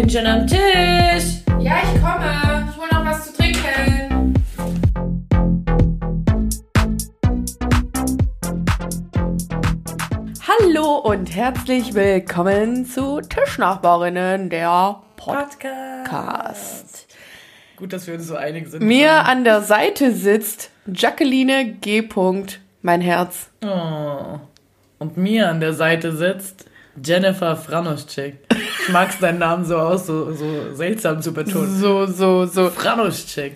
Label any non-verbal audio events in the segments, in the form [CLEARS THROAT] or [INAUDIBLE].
bin schon am Tisch. Ja, ich komme. Ich hole noch was zu trinken. Hallo und herzlich willkommen zu Tischnachbarinnen, der Podcast. Podcast. Gut, dass wir uns so einig sind. Mir an der Seite sitzt Jacqueline G. mein Herz. Oh. Und mir an der Seite sitzt Jennifer Franoschek. Ich mag es deinen Namen so aus, so, so seltsam zu betonen. So, so, so. Franoschek.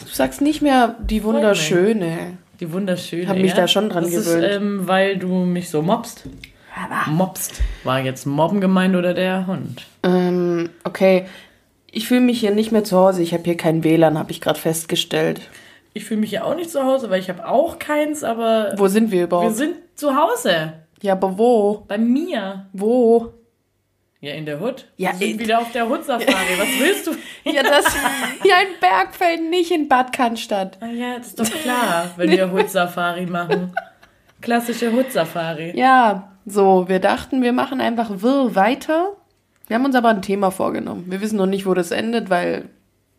Du sagst nicht mehr die Wunderschöne. Die wunderschöne. Hab mich ja? da schon dran das gewöhnt. Ist, ähm, weil du mich so mobst. Mobst. War jetzt Mobben gemeint oder der Hund? Ähm, okay. Ich fühle mich hier nicht mehr zu Hause. Ich habe hier kein WLAN, habe ich gerade festgestellt. Ich fühle mich ja auch nicht zu Hause, weil ich habe auch keins, aber Wo sind wir wir überhaupt? sind zu Hause. ja, aber wo? Bei mir. Wo? Ja, in der Hut. Ja, wir sind in- wieder auf der Hut-Safari. Was willst du? [LAUGHS] Ja, das. [LAUGHS] ja, in Bergfeld, nicht in Bad Cannstatt. Ah ja, das ist doch klar, wenn wir Hut-Safari machen. Klassische Hut-Safari. Ja, so, wir dachten, wir machen einfach wirr weiter. Wir haben uns aber ein Thema vorgenommen. Wir wissen noch nicht, wo das endet, weil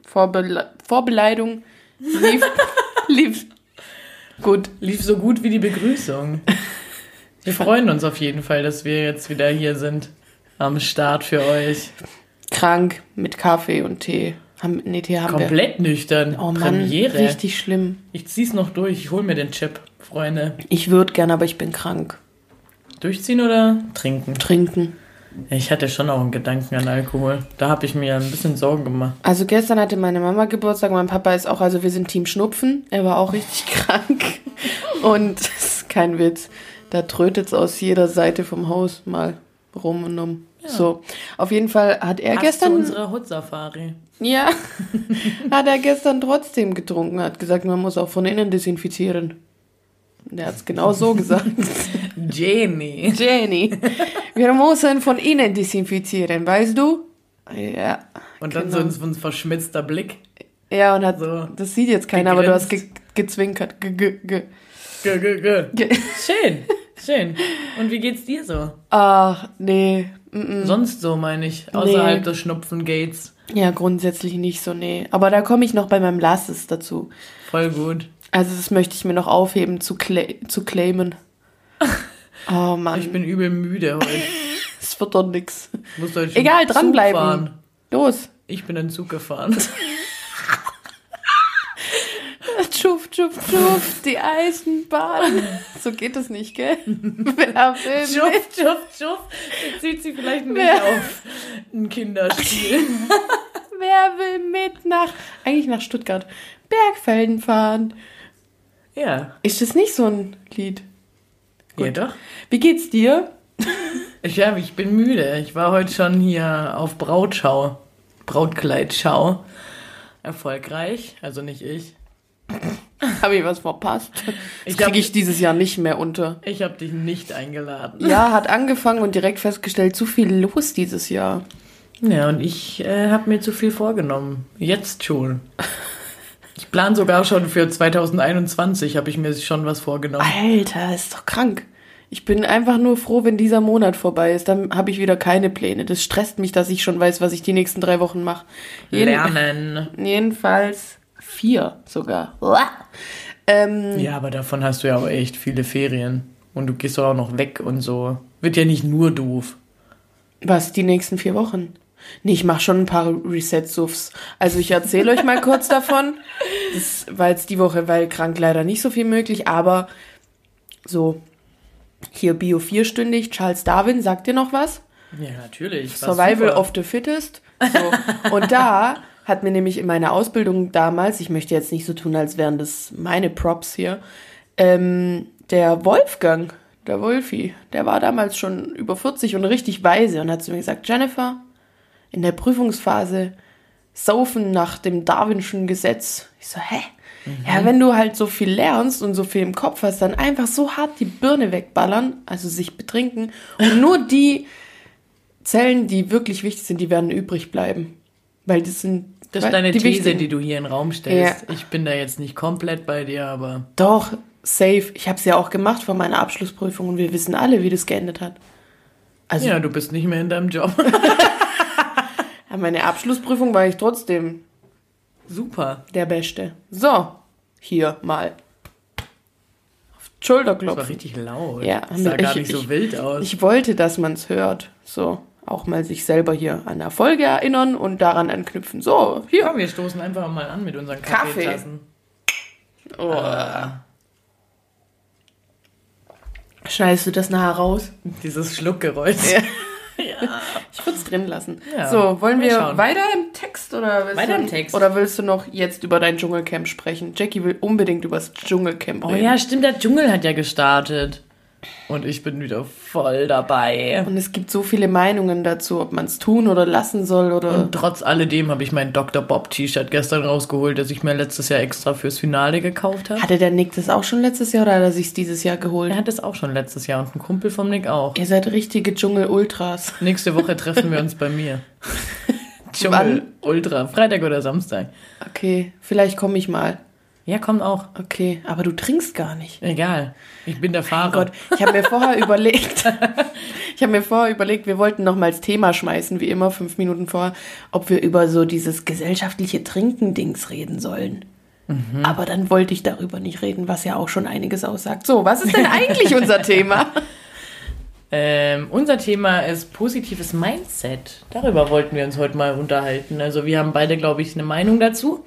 Vorbele Vorbeleitung lief, [LAUGHS] lief gut. Lief so gut wie die Begrüßung. Wir freuen uns auf jeden Fall, dass wir jetzt wieder hier sind. Am Start für euch. Krank mit Kaffee und Tee. Haben, nee, Tee haben Komplett nüchtern. wir. Oh Mann, Premiere. richtig schlimm. Ich zieh's noch durch. Ich hol mir den Chip, Freunde. Ich würde gern, aber ich bin krank. Durchziehen oder trinken? Trinken. Ich hatte schon auch einen Gedanken an Alkohol. Da habe ich mir ein bisschen Sorgen gemacht. Also gestern hatte meine Mama Geburtstag, mein Papa ist auch, also wir sind Team Schnupfen. Er war auch richtig [LAUGHS] krank. Und [LAUGHS] das ist kein Witz. Da trötet es aus jeder Seite vom Haus mal rum und um. So, auf jeden Fall hat er Passt gestern, zu unserer Hut-Safari. ja, [LAUGHS] hat er gestern trotzdem getrunken, hat gesagt, man muss auch von innen desinfizieren. Und er hat es genau so gesagt. [LAUGHS] Jenny. Jenny, wir müssen von innen desinfizieren, weißt du? Ja. Und dann Genau. so ein, verschmitzter Blick. Ja, und hat, So. das sieht jetzt keiner, aber du hast ge Gegrinst. gezwinkert. Ge ge ge Gö, gö, gö. ge Schön, [LAUGHS] schön. Und wie geht's dir so? Ach, nee. Mm -mm. Sonst so, meine ich, außerhalb Nee. des Schnupfen-Gates. Ja, grundsätzlich nicht so, nee. Aber da komme ich noch bei meinem Lasses dazu. Voll gut. Also das möchte ich mir noch aufheben zu, cla zu claimen. [LAUGHS] Oh Mann, Ich bin übel müde heute. [LAUGHS] es wird doch nix. Egal, dranbleiben. Los. Ich bin in Zug gefahren. [LAUGHS] Tschuf, tschuf, die Eisenbahn. So geht das nicht, gell? [LAUGHS] Wer will schuff, schuff. Jetzt sieht sie vielleicht nicht Wer- auf ein Kinderspiel. [LAUGHS] Wer will mit nach, eigentlich nach Stuttgart, Bergfelden fahren? Ja. Ist das nicht so ein Lied? Ja, doch. Wie geht's dir? Ich, ja, ich bin müde. Ich war heute schon hier auf Brautschau. Brautkleidschau. Erfolgreich. Also nicht ich. [LAUGHS] Habe ich was verpasst? Das kriege ich dieses Jahr nicht mehr unter. Ich habe dich nicht eingeladen. Ja, hat angefangen und direkt festgestellt, zu viel los dieses Jahr. Ja, und ich äh, habe mir zu viel vorgenommen. Jetzt schon. Ich plane sogar schon für 2021, habe ich mir schon was vorgenommen. Alter, ist doch krank. Ich bin einfach nur froh, wenn dieser Monat vorbei ist. Dann habe ich wieder keine Pläne. Das stresst mich, dass ich schon weiß, was ich die nächsten drei Wochen mache. Lernen. Jedenfalls vier sogar. Ähm, Ja, aber davon hast du ja auch echt viele Ferien. Und du gehst doch auch noch weg und so. Wird ja nicht nur doof. Was, die nächsten vier Wochen? Nee, ich mache schon ein paar Reset-Suffs. Also ich erzähle euch mal kurz davon. War jetzt die Woche, weil krank leider nicht so viel möglich, aber so hier Bio vierstündig, Charles Darwin, sagt dir noch was? Ja, natürlich. Survival super. of the Fittest. So. Und da hat mir nämlich in meiner Ausbildung damals, ich möchte jetzt nicht so tun, als wären das meine Props hier, ähm, der Wolfgang, der Wolfi, der war damals schon über 40 und richtig weise und hat zu mir gesagt, Jennifer, in der Prüfungsphase saufen nach dem Darwinschen Gesetz. Ich so, hä? Ja, wenn du halt so viel lernst und so viel im Kopf hast, dann einfach so hart die Birne wegballern, also sich betrinken und nur die Zellen, die wirklich wichtig sind, die werden übrig bleiben. Weil das sind Das ist deine die These, wichtigen. die du hier in den Raum stellst. Ich bin da jetzt nicht komplett bei dir, aber Doch, safe. Ich habe es ja auch gemacht vor meiner Abschlussprüfung und wir wissen alle, wie das geendet hat. Also ja, du bist nicht mehr in deinem Job. [LAUGHS] Aber meine Abschlussprüfung war ich trotzdem Super. der Beste. So, hier mal. Auf die Schulter Das war richtig laut. Ja, das sah gar ich- nicht so ich- wild aus. Ich wollte, dass man es hört. So, auch mal sich selber hier an Erfolge erinnern und daran anknüpfen. So, hier. Komm, wir stoßen einfach mal an mit unseren Kaffee. Kaffeetassen. Oh. Schneidest du das nachher raus? Dieses Schluckgeräusch. [LAUGHS] Ich würde es drin lassen. Ja, so, wollen wir schauen. weiter im Text oder willst Weiter du, im Text. Oder willst du noch jetzt über dein Dschungelcamp sprechen? Jackie will unbedingt über das Dschungelcamp Oh reden. ja, stimmt, der Dschungel hat ja gestartet. Und ich bin wieder voll dabei. Und es gibt so viele Meinungen dazu, ob man es tun oder lassen soll oder. Und trotz alledem habe ich mein Dr. Bob T-Shirt gestern rausgeholt, das ich mir letztes Jahr extra fürs Finale gekauft habe. Hatte der Nick das auch schon letztes Jahr oder hat er sich dieses Jahr geholt? Er hat es auch schon letztes Jahr und ein Kumpel vom Nick auch. Ihr seid richtige Dschungel-Ultras. Nächste Woche treffen wir uns bei mir. [LAUGHS] Dschungel Ultra, Freitag oder Samstag. Okay, vielleicht komme ich mal. Ja, kommt auch. Okay, aber du trinkst gar nicht. Egal. Ich bin der Fahrer. Gott, ich habe mir vorher überlegt, [LAUGHS] ich habe mir vorher überlegt, wir wollten noch mal als Thema schmeißen, wie immer, fünf Minuten vorher, ob wir über so dieses gesellschaftliche Trinken-Dings reden sollen. Aber dann wollte ich darüber nicht reden, was ja auch schon einiges aussagt. So, was ist denn eigentlich unser Thema? [LAUGHS] Ähm, unser Thema ist positives Mindset. Darüber wollten wir uns heute mal unterhalten. Also wir haben beide, glaube ich, eine Meinung dazu.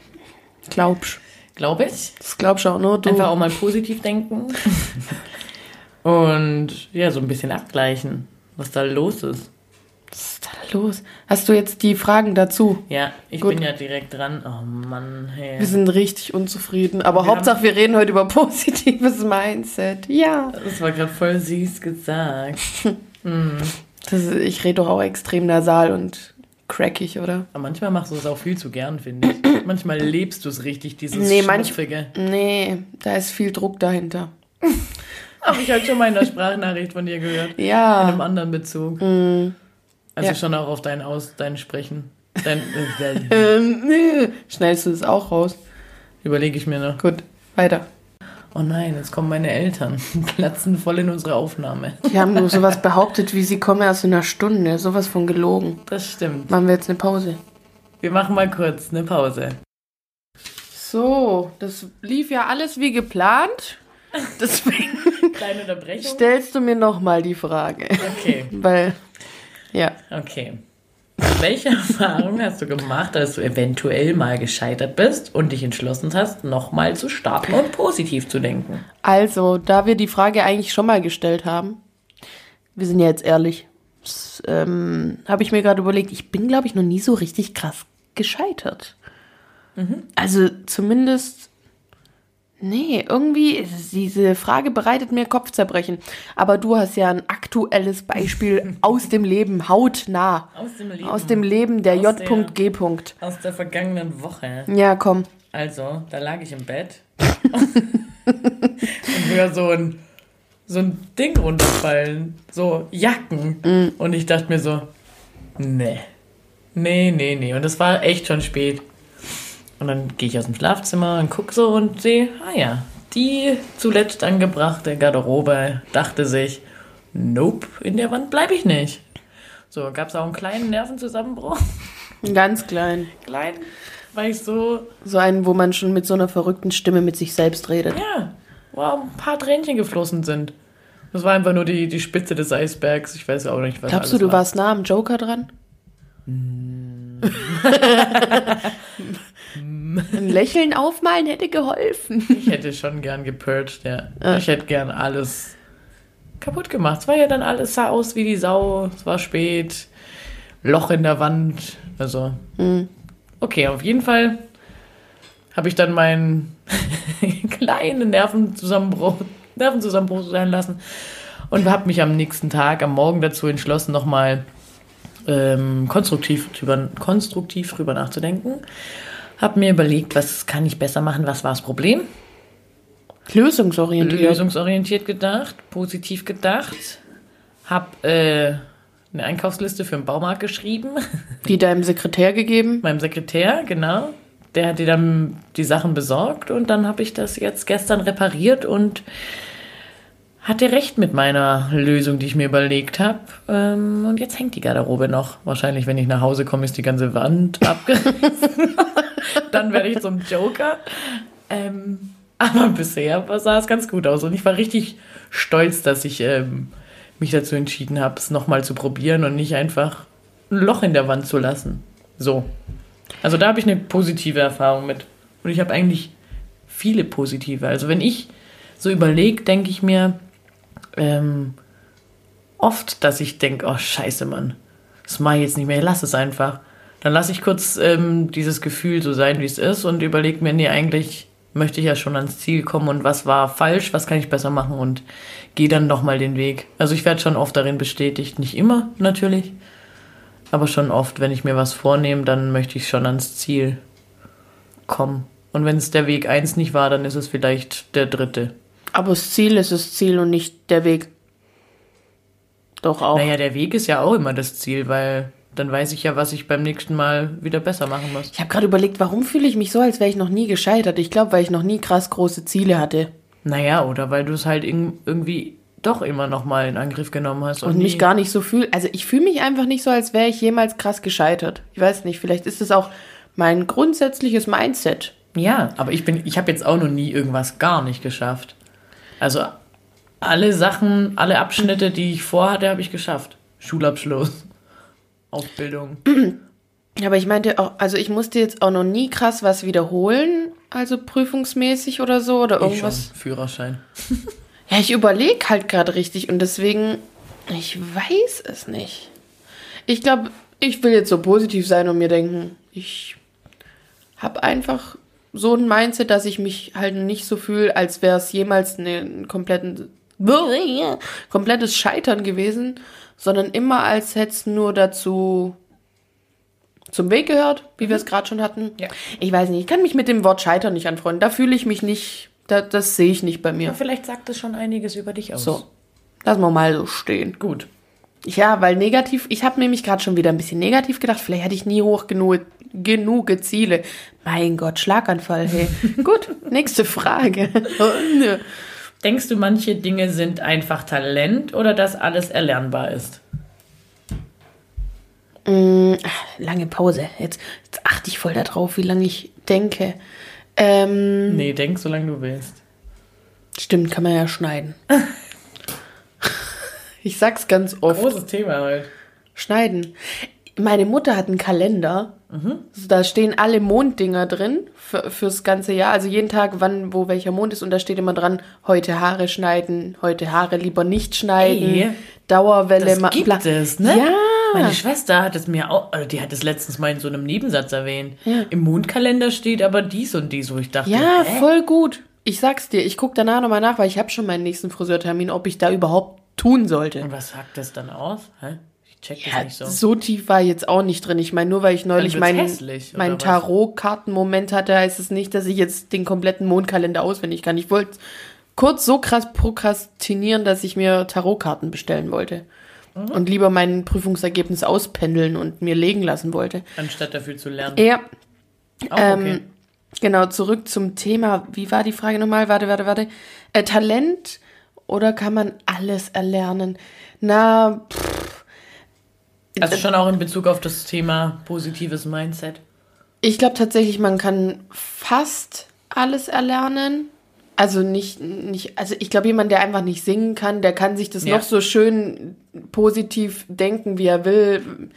Glaubst Glaube ich. Das glaubst du auch nur du. Einfach auch mal positiv denken. [LAUGHS] Und ja, so ein bisschen abgleichen, was da los ist. Was ist da los? Hast du jetzt die Fragen dazu? Ja, ich Gut. bin ja direkt dran. Oh Mann, hey. Wir sind richtig unzufrieden. Aber Wir Hauptsache, wir reden heute über positives Mindset. Ja. Das war gerade voll süß gesagt. [LAUGHS] Das ist, ich rede doch auch extrem nasal und crackig, oder? Aber manchmal machst du es auch viel zu gern, finde ich. Manchmal lebst du es richtig, dieses Nee, manch- Schnupfige. Nee, da ist viel Druck dahinter. [LAUGHS] Habe ich halt schon mal in der Sprachnachricht von dir gehört. In einem Ja. anderen Bezug. Also Mm. Ja. schon auch auf dein Aus, dein Sprechen. Dein, äh, [LAUGHS] Ähm, nee. Schnellst du das auch raus? Überlege ich mir noch. Gut, weiter. Oh nein, jetzt kommen meine Eltern. Platzen voll in unsere Aufnahme. Die haben nur [LAUGHS] sowas behauptet, wie sie kommen erst in einer Stunde. Sowas von gelogen. Das stimmt. Machen wir jetzt eine Pause. Wir machen mal kurz eine Pause. So, das lief ja alles wie geplant. [LAUGHS] Deswegen Kleine Unterbrechung. stellst du mir nochmal die Frage. Okay, [LAUGHS] Weil, ja. okay. Welche Erfahrung hast du gemacht, als du eventuell mal gescheitert bist und dich entschlossen hast, nochmal zu starten und positiv zu denken? Also, da wir die Frage eigentlich schon mal gestellt haben, wir sind ja jetzt ehrlich, ähm, habe ich mir gerade überlegt, ich bin, glaube ich, noch nie so richtig krass gescheitert. Also zumindest, nee, irgendwie, diese Frage bereitet mir Kopfzerbrechen. Aber du hast ja ein aktuelles Beispiel [LAUGHS] aus dem Leben, hautnah. Aus dem Leben. Aus dem Leben der J.G. Aus der vergangenen Woche. Ja, komm. Also, da lag ich im Bett [LAUGHS] und höre so ein, so ein Ding runterfallen. So Jacken. Und ich dachte mir so, nee. Nee, nee, nee. Und es war echt schon spät. Und dann gehe ich aus dem Schlafzimmer und gucke so und sehe, ah ja, die zuletzt angebrachte Garderobe dachte sich, nope, in der Wand bleibe ich nicht. So, gab es auch einen kleinen Nervenzusammenbruch. Ganz klein. Klein, weil ich so So einen, wo man schon mit so einer verrückten Stimme mit sich selbst redet. Ja, wo auch ein paar Tränchen geflossen sind. Das war einfach nur die, die Spitze des Eisbergs. Ich weiß auch nicht, was Glaubst du, du war. warst nah am Joker dran? Ein Lächeln aufmalen hätte geholfen. Ich hätte schon gern gepurcht, ja. Ich hätte gern alles kaputt gemacht. Es war ja dann alles, sah aus wie die Sau. Es war spät. Loch in der Wand. Also. Okay, auf jeden Fall habe ich dann meinen [LAUGHS] kleinen Nervenzusammenbruch, Nervenzusammenbruch sein lassen und habe mich am nächsten Tag, am Morgen dazu entschlossen, nochmal ähm, konstruktiv, drüber, konstruktiv drüber nachzudenken. Habe mir überlegt, was kann ich besser machen, was war das Problem? Lösungsorientiert. Lösungsorientiert gedacht, positiv gedacht. Hab äh, eine Einkaufsliste für den Baumarkt geschrieben. Die deinem Sekretär gegeben. [LAUGHS] Meinem Sekretär, genau. Der hat dir dann die Sachen besorgt und dann habe ich das jetzt gestern repariert und hatte recht mit meiner Lösung, die ich mir überlegt habe. Ähm, und jetzt hängt die Garderobe noch. Wahrscheinlich, wenn ich nach Hause komme, ist die ganze Wand [LAUGHS] abgerissen. Dann werde ich zum Joker. Ähm, aber bisher sah es ganz gut aus. Und ich war richtig stolz, dass ich ähm, mich dazu entschieden habe, es nochmal zu probieren und nicht einfach ein Loch in der Wand zu lassen. So. Also da habe ich eine positive Erfahrung mit. Und ich habe eigentlich viele positive. Also wenn ich so überlege, denke ich mir ähm, oft, dass ich denke, oh scheiße, Mann, das mache ich jetzt nicht mehr, lass es einfach. Dann lasse ich kurz ähm, dieses Gefühl so sein, wie es ist und überlege mir, nee, eigentlich möchte ich ja schon ans Ziel kommen und was war falsch, was kann ich besser machen und gehe dann nochmal den Weg. Also ich werde schon oft darin bestätigt, nicht immer natürlich, aber schon oft, wenn ich mir was vornehme, dann möchte ich schon ans Ziel kommen. Und wenn es der Weg eins nicht war, dann ist es vielleicht der dritte. Aber das Ziel ist das Ziel und nicht der Weg. Doch auch. Naja, der Weg ist ja auch immer das Ziel, weil dann weiß ich ja, was ich beim nächsten Mal wieder besser machen muss. Ich habe gerade überlegt, warum fühle ich mich so, als wäre ich noch nie gescheitert? Ich glaube, weil ich noch nie krass große Ziele hatte. Naja, oder weil du es halt irgendwie doch immer noch mal in Angriff genommen hast. Und, und mich gar nicht so fühle. Also ich fühle mich einfach nicht so, als wäre ich jemals krass gescheitert. Ich weiß nicht, vielleicht ist es auch mein grundsätzliches Mindset. Ja, aber ich bin, ich habe jetzt auch noch nie irgendwas gar nicht geschafft. Also alle Sachen, alle Abschnitte, die ich vorhatte, habe ich geschafft. Schulabschluss, Ausbildung. Aber ich meinte auch, also ich musste jetzt auch noch nie krass was wiederholen, also prüfungsmäßig oder so oder irgendwas. Ich schon, Führerschein. [LAUGHS] ja, ich überlege halt gerade richtig und deswegen, ich weiß es nicht. Ich glaube, ich will jetzt so positiv sein und mir denken, ich habe einfach so ein Mindset, dass ich mich halt nicht so fühle, als wäre es jemals ein kompletten, [LAUGHS] komplettes Scheitern gewesen, sondern immer als hätte es nur dazu zum Weg gehört, wie wir es gerade schon hatten. Ja. Ich weiß nicht, ich kann mich mit dem Wort Scheitern nicht anfreunden. Da fühle ich mich nicht, da, das sehe ich nicht bei mir. Ja, vielleicht sagt es schon einiges über dich aus. So, lassen wir mal so stehen. Gut. Ja, weil negativ, ich habe nämlich gerade schon wieder ein bisschen negativ gedacht, vielleicht hätte ich nie hoch genug, genug Ziele. Mein Gott, Schlaganfall, hey. [LAUGHS] Gut, nächste Frage. [LAUGHS] Denkst du, manche Dinge sind einfach Talent oder dass alles erlernbar ist? Mm, lange Pause. Jetzt, jetzt achte ich voll darauf, wie lange ich denke. Ähm, nee, denk, solange du willst. Stimmt, kann man ja schneiden. [LAUGHS] ich sag's ganz oft. Großes Thema heute. Schneiden. Meine Mutter hat einen Kalender. Mhm. Da stehen alle Monddinger drin für, fürs ganze Jahr. Also jeden Tag, wann, wo welcher Mond ist. Und da steht immer dran, heute Haare schneiden, heute Haare lieber nicht schneiden. Ey, Dauerwelle. Das gibt es, ne? Ja. Meine Schwester hat es mir auch, also die hat es letztens mal in so einem Nebensatz erwähnt. Ja. Im Mondkalender steht aber dies und dies, wo ich dachte, ja, hä? voll gut. Ich sag's dir, ich guck danach nochmal nach, weil ich habe schon meinen nächsten Friseurtermin, ob ich da überhaupt tun sollte. Und was sagt das dann aus? Hä? Check das ja, nicht so. So tief war jetzt auch nicht drin. Ich meine, nur weil ich neulich meinen mein Tarot-Karten-Moment hatte, heißt es nicht, dass ich jetzt den kompletten Mondkalender auswendig kann. Ich wollte kurz so krass prokrastinieren, dass ich mir Tarotkarten bestellen wollte. Mhm. Und lieber mein Prüfungsergebnis auspendeln und mir legen lassen wollte. Anstatt dafür zu lernen. Ja. Oh, ähm, okay. Genau, zurück zum Thema. Wie war die Frage nochmal? Warte, warte, warte. Äh, Talent oder kann man alles erlernen? Na, pff, also schon auch in Bezug auf das Thema positives Mindset. Ich glaube tatsächlich, man kann fast alles erlernen. Also nicht, nicht, also ich glaube, jemand, der einfach nicht singen kann, der kann sich das ja. noch so schön positiv denken, wie er will,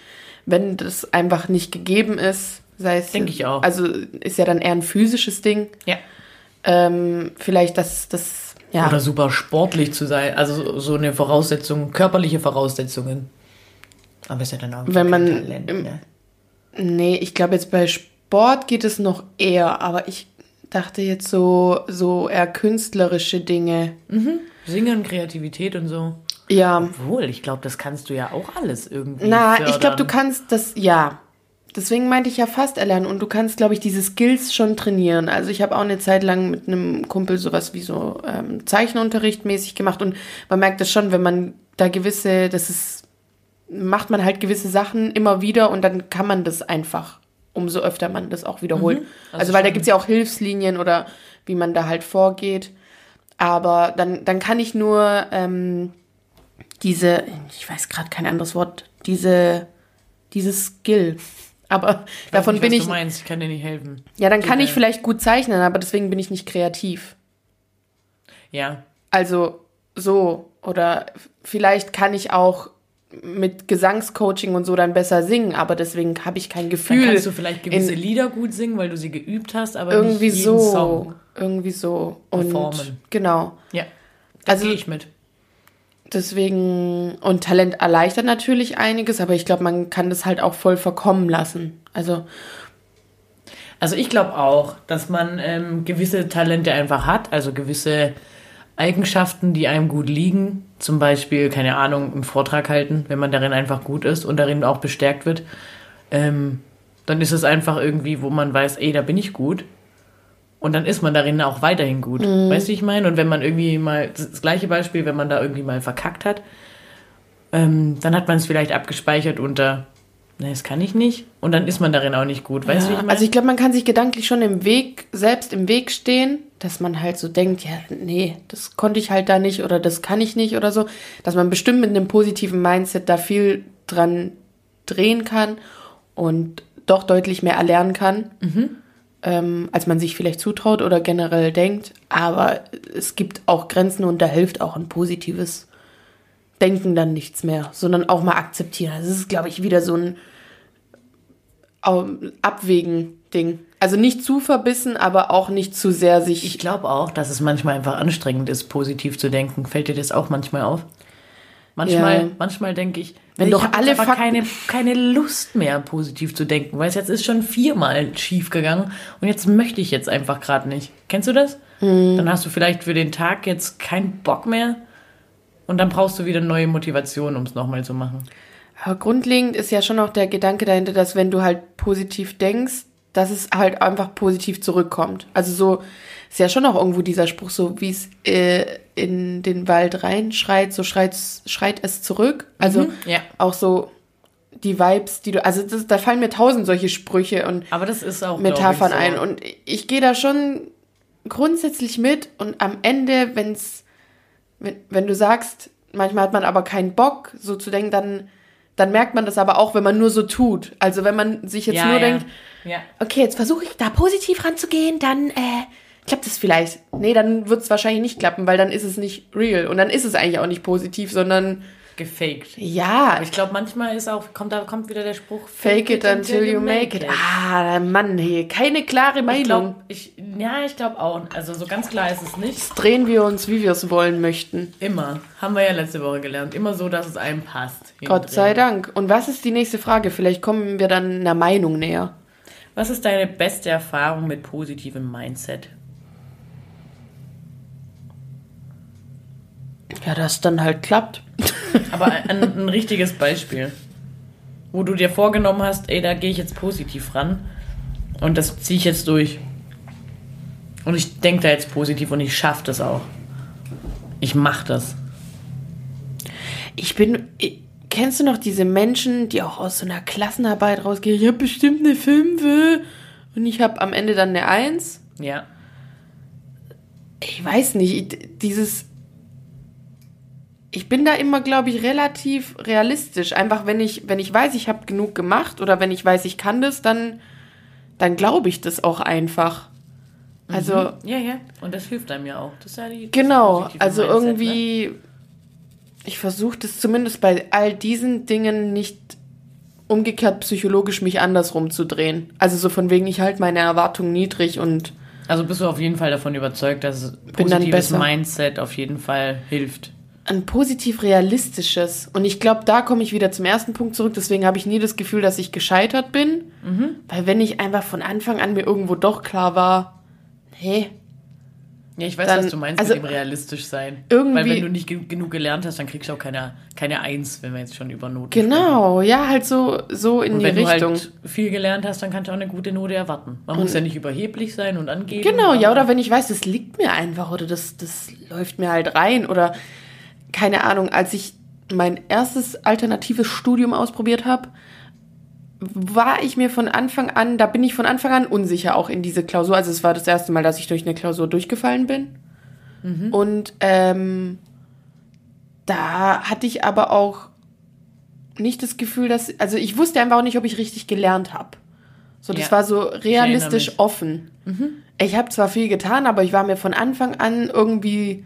wenn das einfach nicht gegeben ist. Sei es. Denke ich auch. Also ist ja dann eher ein physisches Ding. Ja. Ähm, vielleicht das, das, ja. Oder super sportlich zu sein. Also so eine Voraussetzung, körperliche Voraussetzungen. Aber ist ja dann auch Wenn man, Talent, ne? Nee, ich glaube jetzt bei Sport geht es noch eher, aber ich dachte jetzt so, so eher künstlerische Dinge. Mhm. Singen, Kreativität und so. Ja. Obwohl, ich glaube, das kannst du ja auch alles irgendwie. Na, fördern. ich glaube, du kannst das, ja. Deswegen meinte ich ja fast erlernen und du kannst, glaube ich, diese Skills schon trainieren. Also ich habe auch eine Zeit lang mit einem Kumpel sowas wie so ähm, Zeichenunterricht mäßig gemacht und man merkt das schon, wenn man da gewisse, das ist macht man halt gewisse Sachen immer wieder und dann kann man das einfach, umso öfter man das auch wiederholt. Mhm, also, weil da gibt es ja auch Hilfslinien oder wie man da halt vorgeht. Aber dann, dann kann ich nur ähm, diese, ich weiß gerade kein anderes Wort, diese, dieses Skill. [LAUGHS] Aber Ich davon nicht, bin ich. Du meinst, ich kann dir nicht helfen. Ja, dann kann Geht, ich äh, vielleicht gut zeichnen, aber deswegen bin ich nicht kreativ. Ja. Also so. Oder vielleicht kann ich auch mit Gesangscoaching und so dann besser singen, aber deswegen habe ich kein Dann Gefühl. kannst du vielleicht gewisse in- Lieder gut singen, weil du sie geübt hast, aber irgendwie nicht jeden so. Song. Irgendwie so. Performen. Und genau. Ja. Da Also- gehe ich mit. Deswegen, und Talent erleichtert natürlich einiges, aber ich glaube, man kann das halt auch voll verkommen lassen. Also, Also ich glaube auch, dass man ähm, gewisse Talente einfach hat, also gewisse Eigenschaften, die einem gut liegen. Zum Beispiel, keine Ahnung, einen Vortrag halten, wenn man darin einfach gut ist und darin auch bestärkt wird. Ähm, dann ist es einfach irgendwie, wo man weiß, ey, da bin ich gut. Und dann ist man darin auch weiterhin gut. Weißt du, ich meine? Und wenn man irgendwie mal, das gleiche Beispiel, wenn man da irgendwie mal verkackt hat, ähm, dann hat man es vielleicht abgespeichert unter, ne, das kann ich nicht. Und dann ist man darin auch nicht gut. Weißt du, wie ich ja, meine? also ich glaube, man kann sich gedanklich schon im Weg, selbst im Weg stehen, dass man halt so denkt, ja, nee, das konnte ich halt da nicht oder das kann ich nicht oder so. Dass man bestimmt mit einem positiven Mindset da viel dran drehen kann und doch deutlich mehr erlernen kann, ähm, als man sich vielleicht zutraut oder generell denkt. Aber es gibt auch Grenzen und da hilft auch ein positives Denken dann nichts mehr, sondern auch mal akzeptieren. Das ist, glaube ich, wieder so ein ähm, Abwägen-Ding. Also nicht zu verbissen, aber auch nicht zu sehr sich. Ich glaube auch, dass es manchmal einfach anstrengend ist, positiv zu denken. Fällt dir das auch manchmal auf? Manchmal, Ja. manchmal denke ich, Wenn ich doch alle Fakten- keine, keine Lust mehr, positiv zu denken, weil es jetzt ist schon viermal schief gegangen und jetzt möchte ich jetzt einfach gerade nicht. Kennst du das? Hm. Dann hast du vielleicht für den Tag jetzt keinen Bock mehr und dann brauchst du wieder neue Motivation, um es nochmal zu machen. Aber grundlegend ist ja schon auch der Gedanke dahinter, dass wenn du halt positiv denkst, dass es halt einfach positiv zurückkommt. Also so ist ja schon auch irgendwo dieser Spruch, so wie es äh, in den Wald reinschreit, so schreit, schreit es zurück. Also Mhm, ja. auch so die Vibes, die du, also das, da fallen mir tausend solche Sprüche und Aber das ist auch Metaphern so. ein. Und ich gehe da schon grundsätzlich mit und am Ende, wenn's, wenn, wenn du sagst, manchmal hat man aber keinen Bock, so zu denken, dann, dann merkt man das aber auch, wenn man nur so tut. Also wenn man sich jetzt ja, nur ja. denkt, ja. okay, jetzt versuche ich da positiv ranzugehen, dann äh, klappt es vielleicht. Nee, dann wird es wahrscheinlich nicht klappen, weil dann ist es nicht real. Und dann ist es eigentlich auch nicht positiv, sondern gefaked. ja, Aber ich glaube, manchmal ist auch, kommt da kommt wieder der Spruch, fake it until you make it. Ah, Mann, hey, keine klare Ich Meinung. glaub, ich, ja, ich glaube auch. Also so ganz klar ist es nicht. drehen wir uns, wie wir es wollen möchten. Immer. Haben wir ja letzte Woche gelernt. Immer so, dass es einem passt. Gott sei Dank. Und was ist die nächste Frage? Vielleicht kommen wir dann einer Meinung näher. Was ist deine beste Erfahrung mit positivem Mindset? Ja, das dann halt klappt. [LAUGHS] Aber ein, ein richtiges Beispiel. Wo du dir vorgenommen hast, ey, da gehe ich jetzt positiv ran. Und das ziehe ich jetzt durch. Und ich denke da jetzt positiv und ich schaffe das auch. Ich mache das. Ich bin. Ich, kennst du noch diese Menschen, die auch aus so einer Klassenarbeit rausgehen? Ich habe bestimmt eine 5 und ich habe am Ende dann eine 1? Ja. Ich weiß nicht. Ich, dieses. Ich bin da immer, glaube ich, relativ realistisch. Einfach, wenn ich, wenn ich weiß, ich habe genug gemacht oder wenn ich weiß, ich kann das, dann, dann glaube ich das auch einfach. Also. Ja, ja. Und das hilft einem ja auch. Das ist ja die, Genau, also Mindset, ne? irgendwie, ich versuche das zumindest bei all diesen Dingen nicht umgekehrt psychologisch mich andersrum zu drehen. Also so von wegen, ich halte meine Erwartungen niedrig und Also bist du auf jeden Fall davon überzeugt, dass positives. Mindset auf jeden Fall hilft. Ein positiv realistisches. Und ich glaube, da komme ich wieder zum ersten Punkt zurück. Deswegen habe ich nie das Gefühl, dass ich gescheitert bin. Mhm. Weil wenn ich einfach von Anfang an mir irgendwo doch klar war, nee, Ja, ich weiß, Dann- was du meinst also mit dem realistisch sein. irgendwie- Weil wenn du nicht ge- genug gelernt hast, dann kriegst du auch keine, keine Eins, wenn wir jetzt schon über Noten genau, ja, halt so, so in Und die wenn Richtung. du halt viel gelernt hast, dann kannst du auch eine gute Note erwarten. Man muss ja nicht überheblich sein und angeben. Genau, ja, oder wenn ich weiß, das liegt mir einfach oder das, das läuft mir halt rein oder keine Ahnung, als ich mein erstes alternatives Studium ausprobiert habe, war ich mir von Anfang an, da bin ich von Anfang an unsicher auch in diese Klausur. Also es war das erste Mal, dass ich durch eine Klausur durchgefallen bin. Und ähm, da hatte ich aber auch nicht das Gefühl, dass, also ich wusste einfach auch nicht, ob ich richtig gelernt habe. So, das Ja. war so realistisch mich. offen. Ich habe zwar viel getan, aber ich war mir von Anfang an irgendwie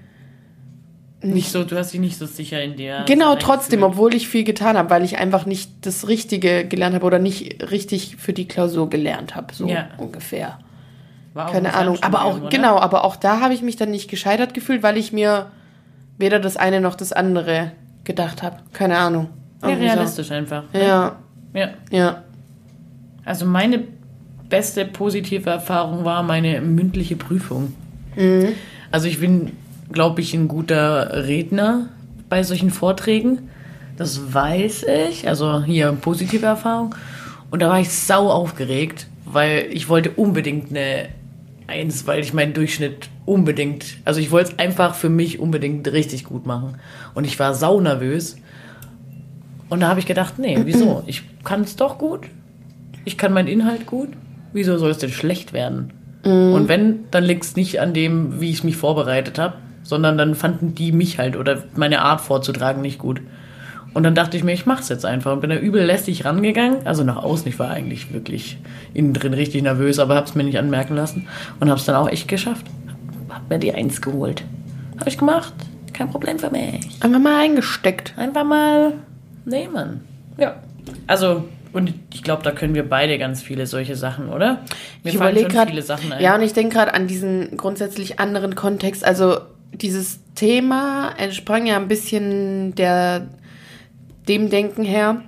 Nicht so, du hast dich nicht so sicher in dir. Genau, trotzdem, reingefühlt. obwohl ich viel getan habe, weil ich einfach nicht das Richtige gelernt habe oder nicht richtig für die Klausur gelernt habe, so Ja. ungefähr. War Keine ein Ahnung, aber auch oder? genau, aber auch da habe ich mich dann nicht gescheitert gefühlt, weil ich mir weder das eine noch das andere gedacht habe. Keine Ahnung. Ja, Irgendwie so. realistisch einfach. Ja, Ja. ja. Also meine beste positive Erfahrung war meine mündliche Prüfung. Also ich bin, glaube ich, ein guter Redner bei solchen Vorträgen. Das weiß ich. Also hier positive Erfahrung. Und da war ich sau aufgeregt, weil ich wollte unbedingt eine Eins, weil ich meinen Durchschnitt unbedingt, also ich wollte es einfach für mich unbedingt richtig gut machen. Und ich war sau nervös. Und da habe ich gedacht, nee, wieso? [CLEARS THROAT] Ich kann es doch gut. Ich kann meinen Inhalt gut. Wieso soll es denn schlecht werden? Und wenn, dann liegt es nicht an dem, wie ich mich vorbereitet habe, sondern dann fanden die mich halt oder meine Art vorzutragen nicht gut. Und dann dachte ich mir, ich mach's jetzt einfach und bin da übel lästig rangegangen. Also nach außen, ich war eigentlich wirklich innen drin richtig nervös, aber hab's mir nicht anmerken lassen und hab's dann auch echt geschafft. Hab mir die Eins geholt. Hab ich gemacht. Kein Problem für mich. Einfach mal eingesteckt. Einfach mal nehmen. Ja. Also, und ich glaube, da können wir beide ganz viele solche Sachen, oder? Mir ich überlege gerade. viele Sachen ein. Ja, und ich denke gerade an diesen grundsätzlich anderen Kontext. Also dieses Thema entsprang ja ein bisschen der dem Denken her,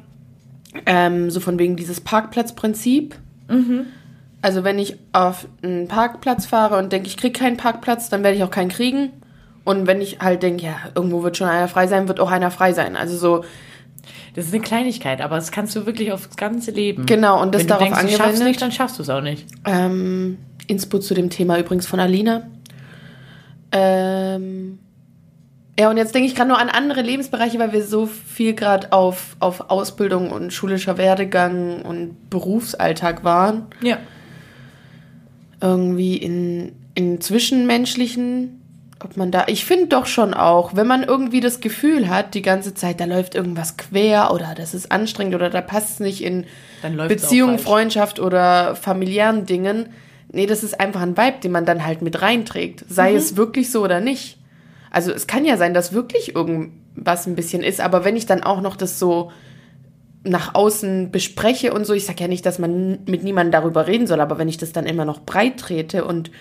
ähm, so von wegen dieses Parkplatzprinzip. Also wenn ich auf einen Parkplatz fahre und denke, ich kriege keinen Parkplatz, dann werde ich auch keinen kriegen. Und wenn ich halt denke, ja, irgendwo wird schon einer frei sein, wird auch einer frei sein. Also so, Das ist eine Kleinigkeit, aber das kannst du wirklich aufs ganze Leben. Genau, und das Wenn du darauf denkst, du schaffst angewendet. nicht, dann schaffst du es auch nicht. Ähm, Inspo zu dem Thema übrigens von Alina. Ähm, ja, und jetzt denke ich gerade nur an andere Lebensbereiche, weil wir so viel gerade auf, auf Ausbildung und schulischer Werdegang und Berufsalltag waren. Ja. Irgendwie in, in zwischenmenschlichen, ob man da, ich finde doch schon auch, wenn man irgendwie das Gefühl hat, die ganze Zeit, da läuft irgendwas quer oder das ist anstrengend oder da passt es nicht in Dann läuft's Beziehung, auch falsch. Freundschaft oder familiären Dingen. Nee, das ist einfach ein Vibe, den man dann halt mit reinträgt. Sei Mhm. es wirklich so oder nicht. Also es kann ja sein, dass wirklich irgendwas ein bisschen ist, aber wenn ich dann auch noch das so nach außen bespreche und so, ich sag ja nicht, dass man mit niemandem darüber reden soll, aber wenn ich das dann immer noch breit trete und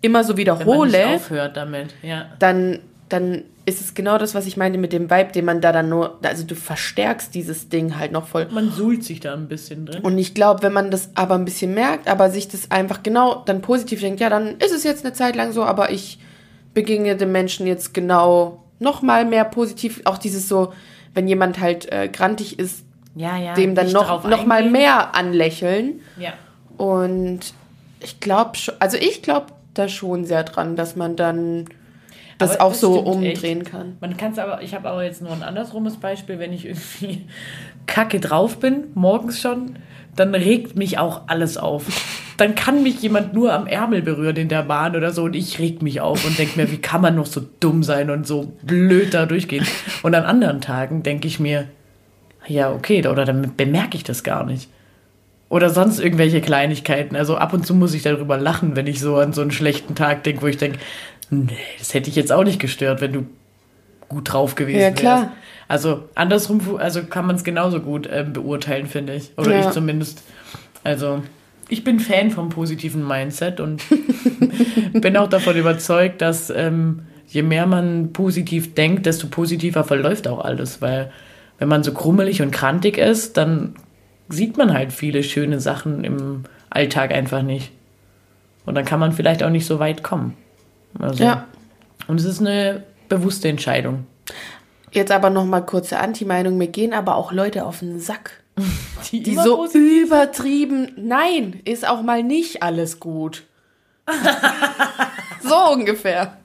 immer so wiederhole, nicht aufhört damit, ja. dann, dann ist es genau das, was ich meinte mit dem Vibe, den man da dann nur, also du verstärkst dieses Ding halt noch voll. Man suhlt sich da ein bisschen drin. Und ich glaube, wenn man das aber ein bisschen merkt, aber sich das einfach genau dann positiv denkt, ja, dann ist es jetzt eine Zeit lang so, aber ich begegne dem Menschen jetzt genau noch mal mehr positiv. Auch dieses so, wenn jemand halt äh, grantig ist, ja, ja. dem dann noch, noch mal mehr anlächeln. Ja. Und ich glaube schon, also ich glaube da schon sehr dran, dass man dann das Aber auch das so umdrehen echt. kann. Man kann es aber, ich habe aber jetzt nur ein andersrumes Beispiel, wenn ich irgendwie [LAUGHS] kacke drauf bin, morgens schon, dann regt mich auch alles auf. Dann kann mich jemand nur am Ärmel berühren in der Bahn oder so und ich reg mich auf und denke mir, wie kann man noch so dumm sein und so blöd da durchgehen. Und an anderen Tagen denke ich mir, ja, okay, oder dann bemerke ich das gar nicht. Oder sonst irgendwelche Kleinigkeiten. Also ab und zu muss ich darüber lachen, wenn ich so an so einen schlechten Tag denke, wo ich denke, nee, das hätte ich jetzt auch nicht gestört, wenn du gut drauf gewesen Ja, wärst. klar. Also andersrum, also kann man es genauso gut ähm, beurteilen, finde ich. Oder Ja. ich zumindest. Also ich bin Fan vom positiven Mindset und [LAUGHS] bin auch davon überzeugt, dass ähm, je mehr man positiv denkt, desto positiver verläuft auch alles. Weil wenn man so krummelig und krantig ist, dann sieht man halt viele schöne Sachen im Alltag einfach nicht. Und dann kann man vielleicht auch nicht so weit kommen. Also, Ja. Und es ist eine bewusste Entscheidung. Jetzt aber noch mal kurze Anti-Meinung. Mir gehen aber auch Leute auf den Sack. [LAUGHS] Die immer so übertrieben. Nein, ist auch mal nicht alles gut. [LAUGHS] so ungefähr.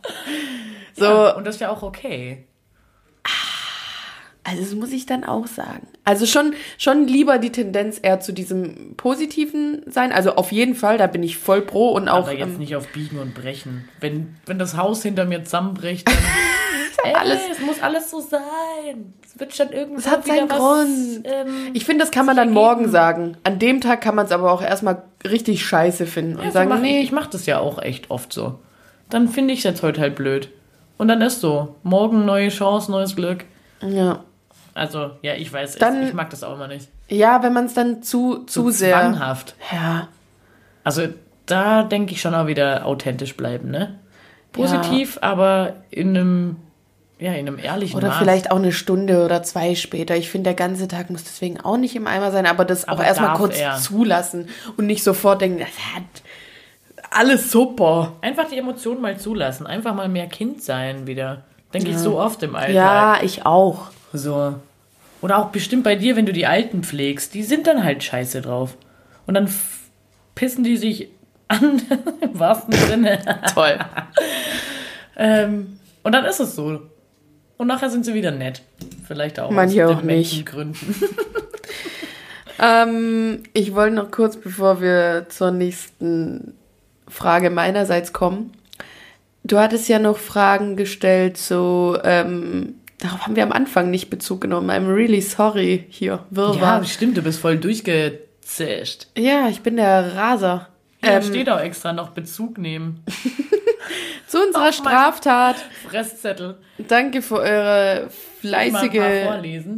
So, Ja, und das ist ja auch okay. Also das muss ich dann auch sagen. Also schon, schon lieber die Tendenz eher zu diesem Positiven sein. Also auf jeden Fall, da bin ich voll pro und auch. Aber jetzt ähm, nicht auf Biegen und Brechen. Wenn, wenn das Haus hinter mir zusammenbricht, dann. [LAUGHS] Ey, Alles- es muss alles so sein. Es wird schon irgendwas. Es hat seinen Grund. Ähm, ich finde, das kann man dann morgen sagen. An dem Tag kann man es aber auch erstmal richtig scheiße finden und ja, sagen, mach, nee, Ich mache das ja auch echt oft so. Dann finde ich es jetzt heute halt blöd. Und dann ist so. Morgen neue Chance, neues Glück. ja. Also, ja, ich weiß, Dann- ich, ich mag das auch immer nicht. Ja, wenn man es dann zu, zu So sehr. zwanghaft. Ja. Also, da denke ich schon auch wieder authentisch bleiben, ne? Positiv, aber in einem, ja, in einem ehrlichen Oder Maß. vielleicht auch eine Stunde oder zwei später. Ich finde, der ganze Tag muss deswegen auch nicht im Eimer sein, aber das Aber auch erstmal kurz er. zulassen und nicht sofort denken, das hat alles super. Einfach die Emotionen mal zulassen. Einfach mal mehr Kind sein wieder. Denke ich so oft im Alltag. Ja, ich auch. So. Oder auch bestimmt bei dir, wenn du die Alten pflegst, die sind dann halt scheiße drauf. Und dann pissen die sich [LAUGHS] an, im wahrsten Sinne. [LAUGHS] Toll. ähm, und dann ist es so. Und nachher sind sie wieder nett. Vielleicht auch Manche aus auch nicht. Gründen. [LAUGHS] Ähm, ich wollte noch kurz, bevor wir zur nächsten Frage meinerseits kommen. Du hattest ja noch Fragen gestellt zu, ähm, darauf haben wir am Anfang nicht Bezug genommen. I'm really sorry hier, Ja, Wirrwarr. stimmt, du bist voll durchgezischt. Ja, ich bin der Raser. Ja, Ähm, steht auch extra noch Bezug nehmen. [LAUGHS] zu unserer Mann. Straftat. Fresszettel. Danke für eure fleißige?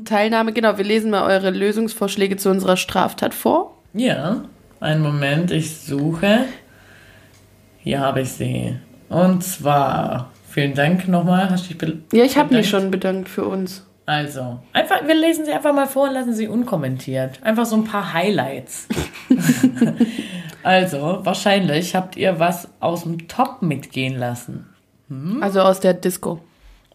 Teilnahme. Genau, wir lesen mal eure Lösungsvorschläge zu unserer Straftat vor. Ja, einen Moment, ich suche. Hier habe ich sie. Und zwar, vielen Dank nochmal. Hast dich Ja, ich habe mich schon bedankt für uns. Also, einfach, wir lesen sie einfach mal vor und lassen sie unkommentiert. Einfach so ein paar Highlights. [LAUGHS] also, wahrscheinlich habt ihr was aus dem Top mitgehen lassen. Also aus der Disco.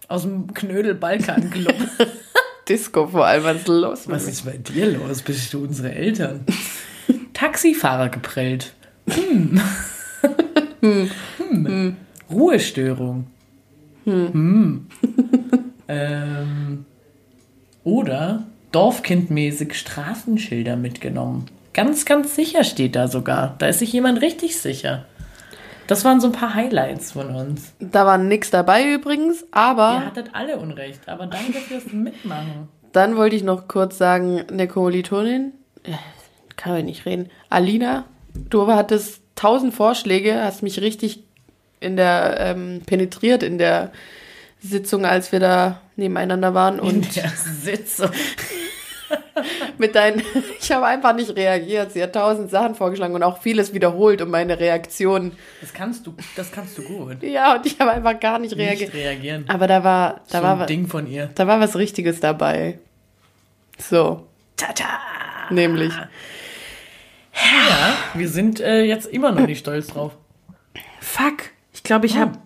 Aus dem Knödel-Balkan-Club. [LAUGHS] Disco vor allem, was ist los was ist bei dir los? Bist du unsere Eltern? [LAUGHS] Taxifahrer geprellt. Hm. hm. Ruhestörung. Hm. ähm. Oder dorfkindmäßig Straßenschilder mitgenommen. Ganz, ganz sicher steht da sogar. Da ist sich jemand richtig sicher. Das waren so ein paar Highlights von uns. Da war nix dabei übrigens, aber Ihr hattet alle Unrecht, aber danke fürs Mitmachen. dann wollte ich noch kurz sagen, eine Kommilitonin, äh, kann ich nicht reden, Alina, du hattest tausend Vorschläge, hast mich richtig in der, ähm, penetriert in der Sitzung, als wir da nebeneinander waren In und der Sitzung. [LAUGHS] mit deinen, [LAUGHS] ich habe einfach nicht reagiert. Sie hat tausend Sachen vorgeschlagen und auch vieles wiederholt um meine Reaktion. Das kannst du, das kannst du gut. Ja, und ich habe einfach gar nicht reagiert. Nicht reagieren. Aber da war, da so war, ein Ding von ihr. da war was Richtiges dabei. So, Tata! nämlich. Ja, wir sind äh, jetzt immer noch nicht stolz drauf. Fuck, glaube, ich habe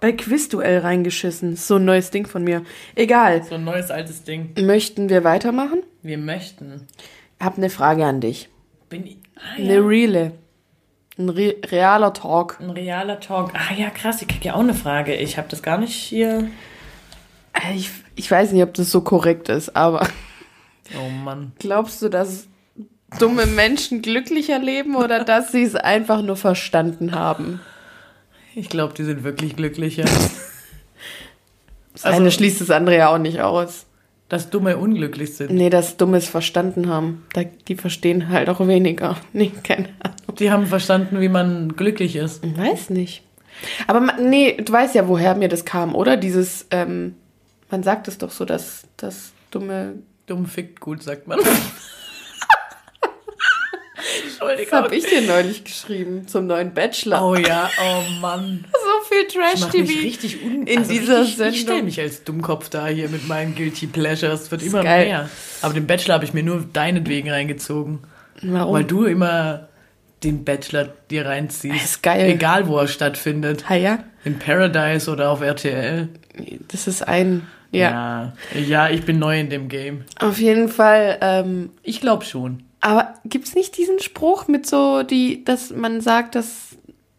bei Quizduell reingeschissen. So ein neues Ding von mir. Egal. So ein neues altes Ding. Möchten wir weitermachen? Wir möchten. Hab eine Frage an dich. Bin ich, ah, Eine ja, reale. Ein re realer Talk. ein realer Talk. Ah ja, krass, ich krieg ja auch eine Frage. Ich habe das gar nicht hier. Äh, Ich, ich weiß nicht, ob das so korrekt ist, aber Oh Mann. glaubst du, dass dumme Menschen glücklicher leben oder dass sie es einfach nur verstanden haben? Ich glaube, die sind wirklich glücklicher. Das Also- eine schließt das andere ja auch nicht aus. Dass Dumme unglücklich sind. Nee, dass Dummes verstanden haben. Da, die verstehen halt auch weniger. [LAUGHS] Nee, keine Ahnung. Die haben verstanden, wie man glücklich ist. Ich weiß nicht. Aber man, nee, du weißt ja, woher mir das kam, oder? Dieses, ähm, man sagt es doch so, dass das dumme. Dumm fickt gut, sagt man. [LAUGHS] Das Entschuldigung. habe ich dir neulich geschrieben zum neuen Bachelor. Oh ja, oh Mann. [LAUGHS] So viel Trash-TV. richtig un in also dieser richtig, Ich stelle Sendung. mich als Dummkopf da hier mit meinen Guilty Pleasures. Es wird immer geil. mehr. Aber den Bachelor habe ich mir nur deinetwegen reingezogen. Warum? Weil du immer den Bachelor dir reinziehst. Das ist geil. Egal, wo er stattfindet. Ah ja, In Paradise oder auf RTL. das ist ein. Ja. Ja, ja ich bin neu in dem Game. Auf jeden Fall. Ähm, Ich glaube schon. Aber gibt's nicht diesen Spruch mit so, die, dass man sagt, dass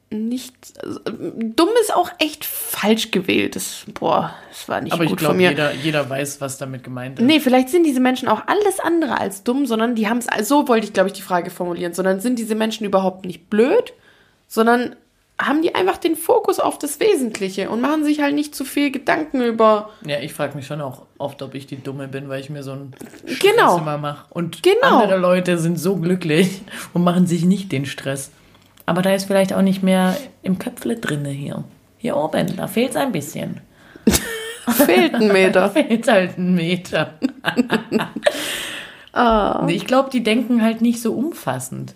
nicht. Also, dumm ist auch echt falsch gewählt. Das, boah, das war nicht Aber gut ich glaube, von mir. jeder, jeder weiß, was damit gemeint ist. Nee, vielleicht sind diese Menschen auch alles andere als dumm, sondern die haben es, so wollte ich, glaube ich, die Frage formulieren, sondern sind diese Menschen überhaupt nicht blöd, sondern haben die einfach den Fokus auf das Wesentliche und machen sich halt nicht zu viel Gedanken über. Ja, ich frage mich schon auch oft, ob ich die Dumme bin, weil ich mir so ein Genau. immer mache. Und Genau. andere Leute sind so glücklich [LAUGHS] und machen sich nicht den Stress. Aber da ist vielleicht auch nicht mehr im Köpfle drinne hier. Hier oben, da fehlt es ein bisschen. [LAUGHS] Fehlt ein Meter. [LAUGHS] fehlt halt ein Meter. Nee, ich glaube, die denken halt nicht so umfassend.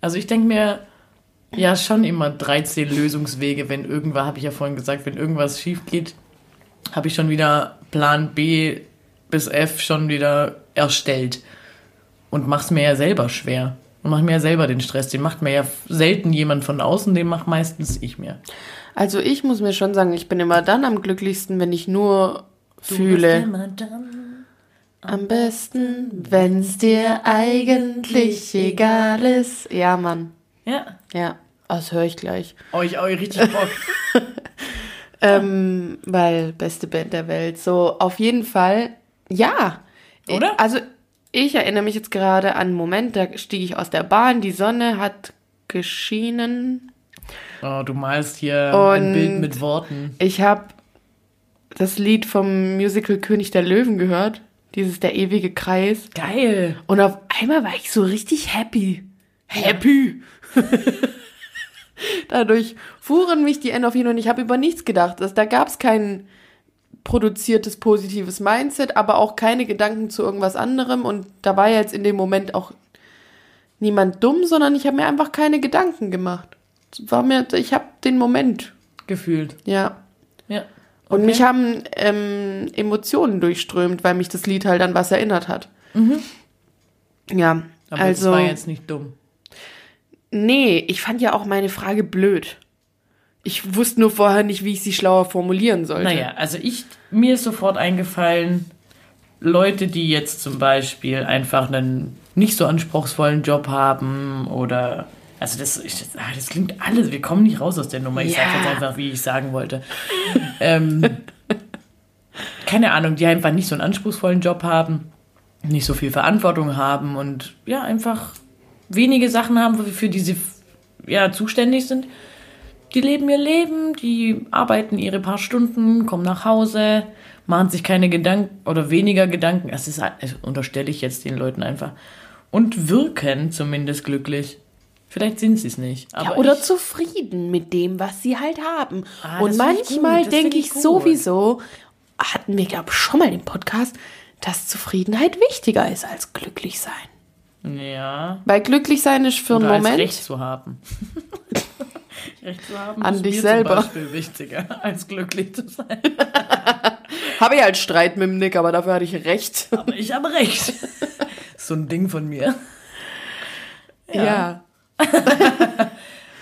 Also ich denke mir, ja, schon immer 13 Lösungswege, wenn irgendwas, habe ich ja vorhin gesagt, wenn irgendwas schief geht, habe ich schon wieder Plan B bis F schon wieder erstellt. Und mach's mir ja selber schwer. Und mach mir ja selber den Stress. Den macht mir ja selten jemand von außen, den macht meistens ich mir. Also ich muss mir schon sagen, ich bin immer dann am glücklichsten, wenn ich nur fühle. Am besten, wenn's dir eigentlich egal ist. Ja, Mann. Ja. Ja, das höre ich gleich. Euch, euch richtig Bock. [LAUGHS] Ähm, weil beste Band der Welt. So, auf jeden Fall, ja. Oder? Also, ich erinnere mich jetzt gerade an einen Moment, da stieg ich aus der Bahn, die Sonne hat geschienen. Oh, du malst hier ein Und- Bild mit Worten. Ich habe das Lied vom Musical König der Löwen gehört. Dieses Der ewige Kreis. Geil. Und auf einmal war ich so richtig happy. Happy. [LAUGHS] Dadurch fuhren mich die Endorphine und ich habe über nichts gedacht. Also, da gab es kein produziertes positives Mindset, aber auch keine Gedanken zu irgendwas anderem. Und da war jetzt in dem Moment auch niemand dumm, sondern ich habe mir einfach keine Gedanken gemacht. War mir, ich habe den Moment, Gefühlt. ja. Ja. Und Okay. mich haben ähm, Emotionen durchströmt, weil mich das Lied halt an was erinnert hat. Ja, Aber also. das war jetzt nicht dumm. Nee, ich fand ja auch meine Frage blöd. Ich wusste nur vorher nicht, wie ich sie schlauer formulieren sollte. Naja, also ich, mir ist sofort eingefallen, Leute, die jetzt zum Beispiel einfach einen nicht so anspruchsvollen Job haben oder, also das, ich, das, ah, das klingt alles, wir kommen nicht raus aus der Nummer, ich Ja. sage jetzt einfach, wie ich sagen wollte. ähm, [LAUGHS] keine Ahnung, die einfach nicht so einen anspruchsvollen Job haben, nicht so viel Verantwortung haben und ja, einfach wenige Sachen haben, für die sie ja, zuständig sind. Die leben ihr Leben, die arbeiten ihre paar Stunden, kommen nach Hause, machen sich keine Gedanken oder weniger Gedanken. Das ist, also unterstelle ich jetzt den Leuten einfach. Und wirken zumindest glücklich. Vielleicht sind sie es nicht. ja, oder ich, zufrieden mit dem, was sie halt haben. Ah, Und das manchmal das denke ich ich sowieso, hatten wir, glaube ich, schon mal im Podcast, dass Zufriedenheit wichtiger ist als glücklich sein. Ja, Weil glücklich sein ist für einen oder als Moment. Recht zu haben. [LAUGHS] Recht zu haben An ist dich mir selber. zum Beispiel wichtiger, [LAUGHS] als glücklich zu sein. [LAUGHS] Habe ich halt Streit mit dem Nick, aber dafür hatte ich recht. Aber ich habe recht. so ein Ding von mir. Ja.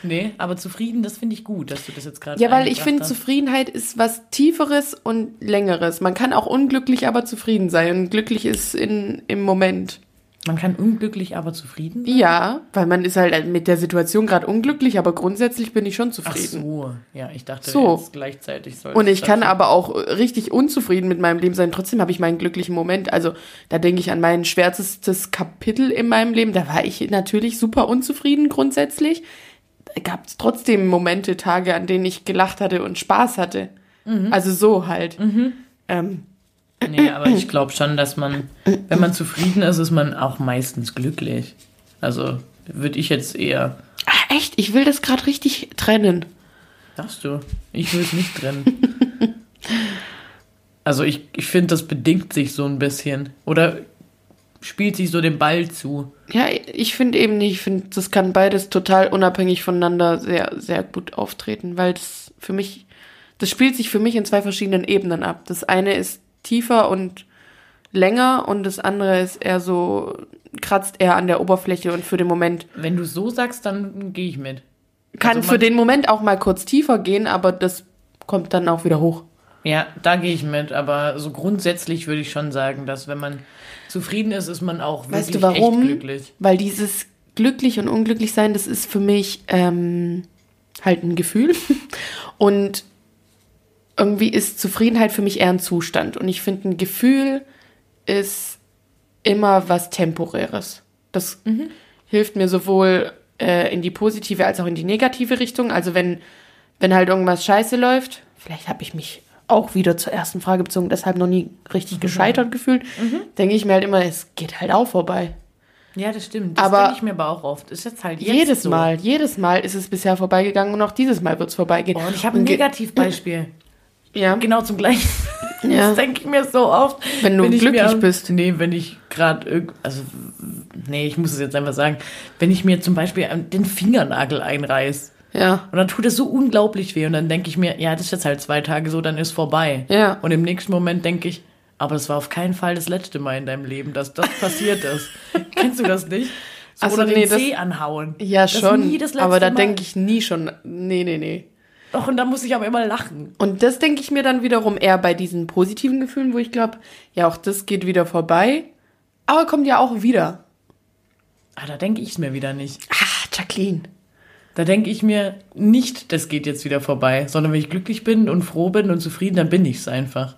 Nee, aber zufrieden, das finde ich gut, dass du das jetzt gerade Ja, weil ich finde. Zufriedenheit ist was Tieferes und Längeres. Man kann auch unglücklich, aber zufrieden sein. Und glücklich ist in, im Moment. Man kann unglücklich, aber zufrieden sein. Ja, weil man ist halt mit der Situation gerade unglücklich, aber grundsätzlich bin ich schon Ach zufrieden. so, ja, ich dachte So. jetzt gleichzeitig soll Und ich kann dazu- aber auch richtig unzufrieden mit meinem Leben sein. Trotzdem habe ich meinen glücklichen Moment. Also da denke ich an mein schwärzestes Kapitel in meinem Leben. Da war ich natürlich super unzufrieden grundsätzlich. Da gab es trotzdem Momente, Tage, an denen ich gelacht hatte und Spaß hatte. Mhm. Also so halt. Ähm, Nee, aber ich glaube schon, dass man, wenn man zufrieden ist, ist man auch meistens glücklich. Also würde ich jetzt eher. ah, echt, ich will das gerade richtig trennen. Darfst du? Ich will es nicht drin. [LAUGHS] also ich, ich finde, das bedingt sich so ein bisschen. Oder spielt sich so den Ball zu. Ja, ich finde eben nicht. Ich finde, das kann beides total unabhängig voneinander sehr, sehr gut auftreten, weil das für mich, das spielt sich für mich in zwei verschiedenen Ebenen ab. Das eine ist tiefer und länger und das andere ist eher so, kratzt eher an der Oberfläche und für den Moment Wenn du so sagst, dann gehe ich mit. kann Also für den Moment auch mal kurz tiefer gehen, aber das kommt dann auch wieder hoch. Ja, da gehe ich mit, aber so grundsätzlich würde ich schon sagen, dass wenn man zufrieden ist, ist man auch wirklich Weißt du warum? echt glücklich. Weil dieses glücklich und unglücklich sein, das ist für mich, ähm, halt ein Gefühl. [LAUGHS] Und irgendwie ist Zufriedenheit für mich eher ein Zustand. Und ich finde, ein Gefühl ist immer was Temporäres. Das hilft mir sowohl äh, in die positive als auch in die negative Richtung. Also wenn, wenn halt irgendwas scheiße läuft, vielleicht habe ich mich auch wieder zur ersten Frage bezogen, deshalb noch nie richtig gescheitert gefühlt, denke ich mir halt immer, es geht halt auch vorbei. Ja, das stimmt. Das Aber- denke ich mir aber auch oft. Ist jetzt halt jetzt jedes so. Mal, jedes Mal ist es bisher vorbeigegangen und auch dieses Mal wird es vorbeigehen. Oh, und ich habe ein ge- Negativbeispiel. Ja, Genau zum gleichen. [LAUGHS] Ja. Das denke ich mir so oft. Wenn du ich glücklich mir, bist. Nee, wenn ich gerade, also, nee, ich muss es jetzt einfach sagen. Wenn ich mir zum Beispiel den Fingernagel einreiß ja, und dann tut es so unglaublich weh und dann denke ich mir, ja, das ist jetzt halt zwei Tage so, dann ist vorbei. Ja. Und im nächsten Moment denke ich, aber das war auf keinen Fall das letzte Mal in deinem Leben, dass das [LAUGHS] passiert ist. Kennst du das nicht? So, Ach so, oder nee, den das- Zeh anhauen. ja Das schon. nie das letzte aber da denke ich nie schon, nee, nee, nee. Doch, und da muss ich aber immer lachen. Und das denke ich mir dann wiederum eher bei diesen positiven Gefühlen, wo ich glaube, ja, auch das geht wieder vorbei, aber kommt ja auch wieder. Ah, da denke ich es mir wieder nicht. Ah, Jacqueline. Da denke ich mir nicht, das geht jetzt wieder vorbei, sondern wenn ich glücklich bin und froh bin und zufrieden, dann bin ich es einfach.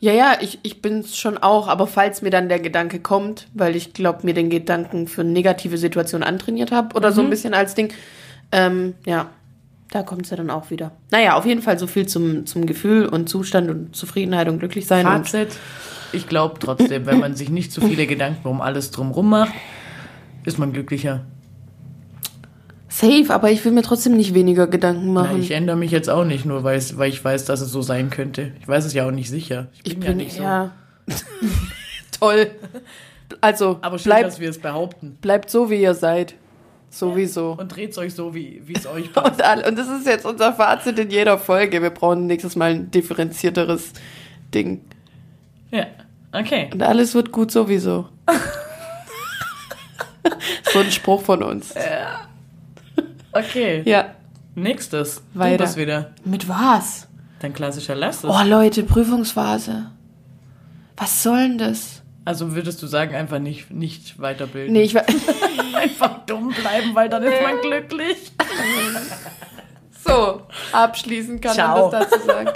Ja, ja, ich, ich bin's schon auch, aber falls mir dann der Gedanke kommt, weil ich glaube, mir den Gedanken für negative Situationen antrainiert habe oder so ein bisschen als Ding, ähm, ja, da kommt's ja dann auch wieder. Naja, auf jeden Fall so viel zum, zum Gefühl und Zustand und Zufriedenheit und glücklich sein. Und, Fazit, ich glaube trotzdem, wenn man sich nicht zu viele Gedanken um alles drumrum macht, ist man glücklicher. safe, aber ich will mir trotzdem nicht weniger Gedanken Na, machen. ich ändere mich jetzt auch nicht, nur weil, es- ich weiß, dass es so sein könnte. Ich weiß es ja auch nicht sicher. Ich bin, ja nicht so. ja. [LAUGHS] Toll. Also, Aber schön, bleibt, dass wir es behaupten. bleibt so, wie ihr seid. Sowieso. Und dreht euch so, wie es euch [LAUGHS] passt. Und, all, und das ist jetzt unser Fazit in jeder Folge. Wir brauchen nächstes Mal ein differenzierteres Ding. Ja, okay. Und alles wird gut sowieso. [LAUGHS] so ein Spruch von uns. Okay. Ja. Nächstes. Weiter. Du bist wieder. Mit was? Dein klassischer Lass es. Oh, Leute, Prüfungsphase. Was soll denn das? Also würdest du sagen, einfach nicht, nicht weiterbilden? Nee, ich war. [LAUGHS] Einfach dumm bleiben, weil dann ist man glücklich. [LAUGHS] So, abschließend kann Ciao. man das dazu sagen.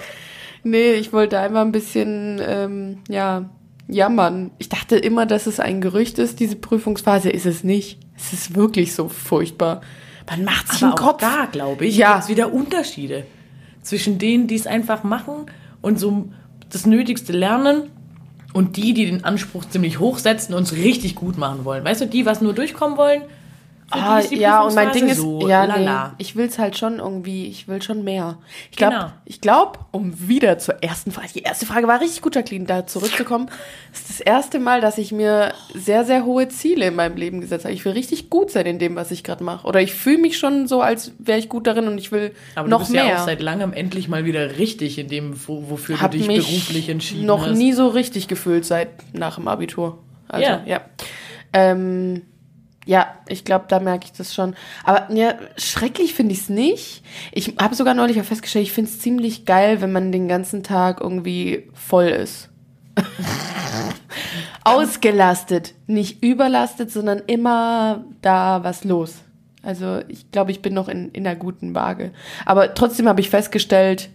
Nee, ich wollte einfach ein bisschen, ähm, ja, jammern. Ich dachte immer, dass es ein Gerücht ist, diese Prüfungsphase. Ist es nicht. Es ist wirklich so furchtbar. Man macht sich im auch Kopf. da, glaube ich, Ja. gibt's wieder Unterschiede. Zwischen denen, die es einfach machen und so das Nötigste lernen und die, die den Anspruch ziemlich hoch setzen und es richtig gut machen wollen. Weißt du, die, was nur durchkommen wollen, Ah, ja, und mein Ding ist, so ja, lala. nee, ich will es halt schon irgendwie, ich will schon mehr. Ich glaube, Genau. ich glaub, um wieder zur ersten Frage, die erste Frage war richtig gut, Jacqueline, da zurückzukommen, [LAUGHS] ist das erste Mal, dass ich mir sehr, sehr hohe Ziele in meinem Leben gesetzt habe. Ich will richtig gut sein in dem, was ich gerade mache. Oder ich fühle mich schon so, als wäre ich gut darin und ich will Aber noch du bist mehr. ja auch seit langem endlich mal wieder richtig in dem, wo, wofür hab du dich mich beruflich entschieden noch hast. nie so richtig gefühlt seit nach dem Abitur. Also, Ja. ja. Ähm, ja, ich glaube, da merke ich das schon. Aber ja, schrecklich finde ich es nicht. Ich habe sogar neulich auch festgestellt, ich finde es ziemlich geil, wenn man den ganzen Tag irgendwie voll ist. [LAUGHS] Ausgelastet, nicht überlastet, sondern immer da was los. Also ich glaube, ich bin noch in, in einer guten Waage. Aber trotzdem habe ich festgestellt,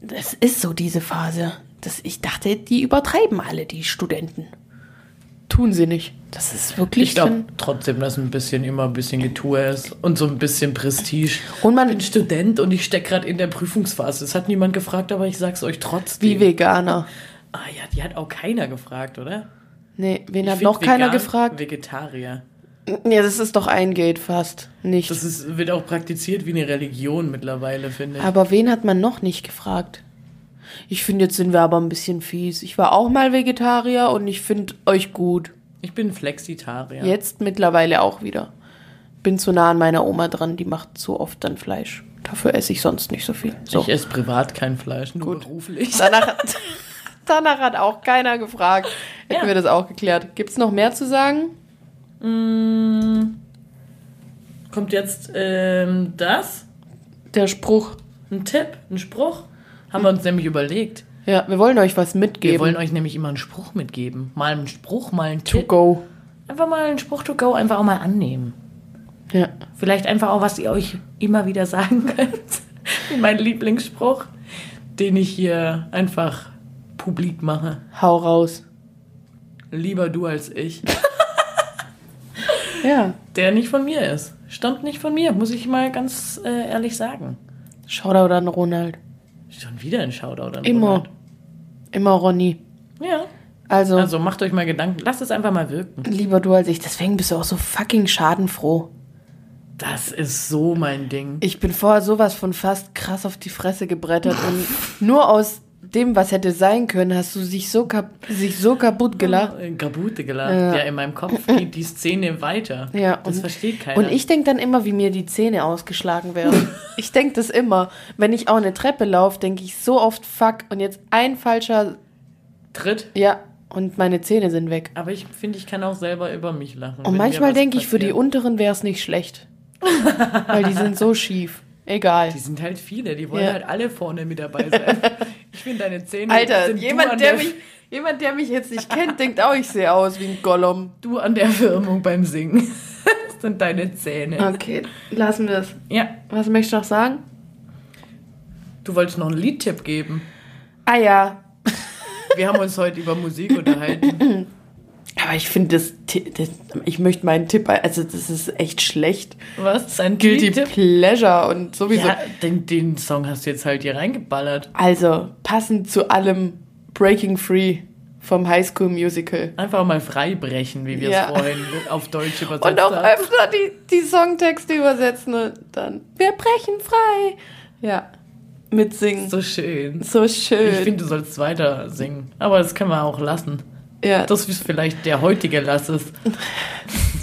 das ist so diese Phase. Das, ich dachte, die übertreiben alle, die Studenten. Tun sie nicht. Das ist wirklich Ich glaube trotzdem, dass ein bisschen immer ein bisschen Getue ist und so ein bisschen Prestige. Und man- ich bin Student und ich stecke gerade in der Prüfungsphase. Das hat niemand gefragt, aber ich sag's euch trotzdem. Wie Veganer. Ah ja, die hat auch keiner gefragt, oder? Nee, wen Ich hat noch keiner vegan gefragt? Vegetarier. Ja, das ist doch ein Gate fast. Nicht. Das ist, wird auch praktiziert wie eine Religion mittlerweile, finde ich. aber wen hat man noch nicht gefragt? Ich finde, jetzt sind wir aber ein bisschen fies. Ich war auch mal Vegetarier und ich finde euch gut. Ich bin Flexitarier. Jetzt mittlerweile auch wieder. Bin zu nah an meiner Oma dran, die macht zu oft dann Fleisch. Dafür esse ich sonst nicht so viel. So. Ich esse privat kein Fleisch, nur Gut. beruflich. Danach, [LAUGHS] danach hat auch keiner gefragt. Hätten Ja. wir das auch geklärt. Gibt es noch mehr zu sagen? Kommt jetzt ähm, das? Der Spruch. Ein Tipp? Ein Spruch? Haben wir uns nämlich überlegt. Ja, wir wollen euch was mitgeben. Wir wollen euch nämlich immer einen Spruch mitgeben. Mal einen Spruch, mal einen to Tipp. go. Einfach mal einen Spruch to go, einfach auch mal annehmen. Ja. Vielleicht einfach auch, was ihr euch immer wieder sagen [LAUGHS] könnt. Mein Lieblingsspruch, den ich hier einfach publik mache. Hau raus. Lieber du als ich. [LAUGHS] Ja. Der nicht von mir ist. Stammt nicht von mir, muss ich mal ganz äh, ehrlich sagen. Shoutout an Ronald. Schon wieder ein Shoutout an Immer. Ronald. Immer Ronny. Ja. Also, Also macht euch mal Gedanken. Lasst es einfach mal wirken. lieber du als ich. Deswegen bist du auch so fucking schadenfroh. Das ist so mein Ding. Ich bin vorher sowas von fast krass auf die Fresse gebrettert und nur aus dem, was hätte sein können, hast du sich so, kap sich so kaputt gelacht. Äh, Gabute gelacht. Ja. Ja. in meinem Kopf geht die Szene weiter. Ja, das und- versteht keiner. Und ich denke dann immer, wie mir die Zähne ausgeschlagen werden. [LAUGHS] ich denke das immer. Wenn ich auch eine Treppe laufe, denke ich so oft, fuck, und jetzt ein falscher, Tritt. ja, und meine Zähne sind weg. Aber ich finde, ich kann auch selber über mich lachen. Und manchmal denke ich, für die unteren wäre es nicht schlecht. [LAUGHS] Weil die sind so schief. Egal. Die sind halt viele, die wollen Ja. halt alle vorne mit dabei sein. [LAUGHS] ich finde deine Zähne Alter, jemand an der, der, mich, jemand, der mich jetzt nicht kennt, denkt auch, ich sehe aus wie ein Gollum. du an der Firmung beim Singen. [LAUGHS] das sind deine Zähne. Okay, lassen wir es. Ja, Was möchtest du noch sagen? du wolltest noch einen Liedtipp geben. Ah ja, Wir haben uns heute über Musik unterhalten. [LAUGHS] aber ich finde das, das, ich möchte meinen Tipp, also das ist echt schlecht. Was? ist ein Guilty Liedtipp? Pleasure und sowieso. Ja, den, den Song hast du jetzt halt hier reingeballert. Also, passend zu allem Breaking Free vom High School Musical. Einfach mal frei brechen, wie wir Ja. es vorhin auf Deutsch [LAUGHS] übersetzt Und auch haben. öfter die, die Songtexte übersetzen und dann, wir brechen frei. Ja, mitsingen. So, So schön. schön. Ich finde, du sollst weiter singen. Aber das können wir auch lassen. Ja. Das ist vielleicht der heutige Lass es. [LAUGHS]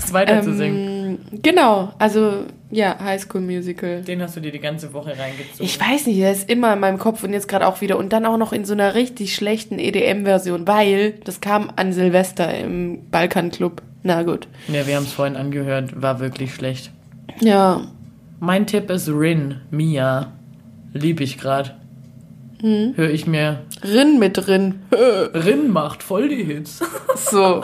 Das weiter zu singen. ähm, genau, also ja, High School Musical. Den hast du dir die ganze Woche reingezogen. Ich weiß nicht, der ist immer in meinem Kopf und jetzt gerade auch wieder. Und dann auch noch in so einer richtig schlechten EDM-Version, weil das kam an Silvester im Balkan-Club. Na gut. Ja, wir haben es vorhin angehört. War wirklich schlecht. Ja, Mein Tipp ist Rin, Mia. Lieb ich gerade. Hm. Höre ich mir. Rin mit drin. [LAUGHS] Rin macht voll die Hits. [LAUGHS] So,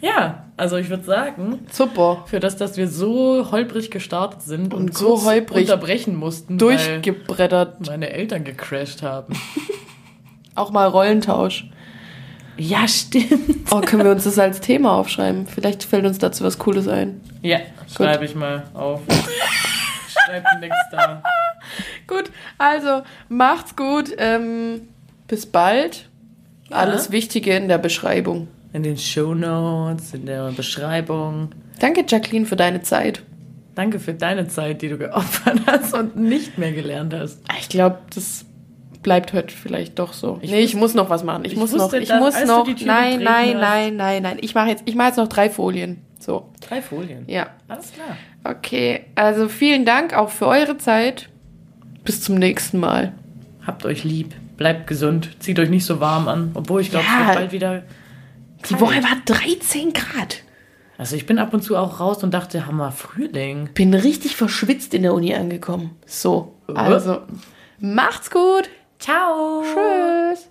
ja, also ich würde sagen, super. für das, dass wir so holprig gestartet sind und, Und so holprig unterbrechen mussten, Durchgebrettert. meine Eltern gecrashed haben. [LAUGHS] Auch mal Rollentausch. Ja, stimmt. Oh, können wir uns das als Thema aufschreiben? Vielleicht fällt uns dazu was Cooles ein. Ja, schreibe ich mal auf. Schreib nichts da. [LAUGHS] Gut, also macht's gut. Ähm, bis bald. Ja. Alles Wichtige in der Beschreibung. In den Show Notes, in der Beschreibung. Danke, Jacqueline, für deine Zeit. Danke für deine Zeit, die du geopfert hast und nicht mehr gelernt hast. Ich glaube, das bleibt heute vielleicht doch so. Ich nee, ich muss noch was machen. Ich, ich muss noch. Ich dass- muss noch. Nein, nein, nein, nein, nein. Ich mache jetzt. Ich mache jetzt noch drei Folien. So. Drei Folien. Ja. Alles klar. Okay. Also vielen Dank auch für eure Zeit. Bis zum nächsten Mal. Habt euch lieb. Bleibt gesund. Zieht euch nicht so warm an. Obwohl ich glaube, Ja. es wird bald wieder. Die Woche war 13 Grad. Also ich bin ab und zu auch raus und dachte, Hammer, Frühling. Bin richtig verschwitzt in der Uni angekommen. So. Also. Macht's gut. Ciao. Tschüss.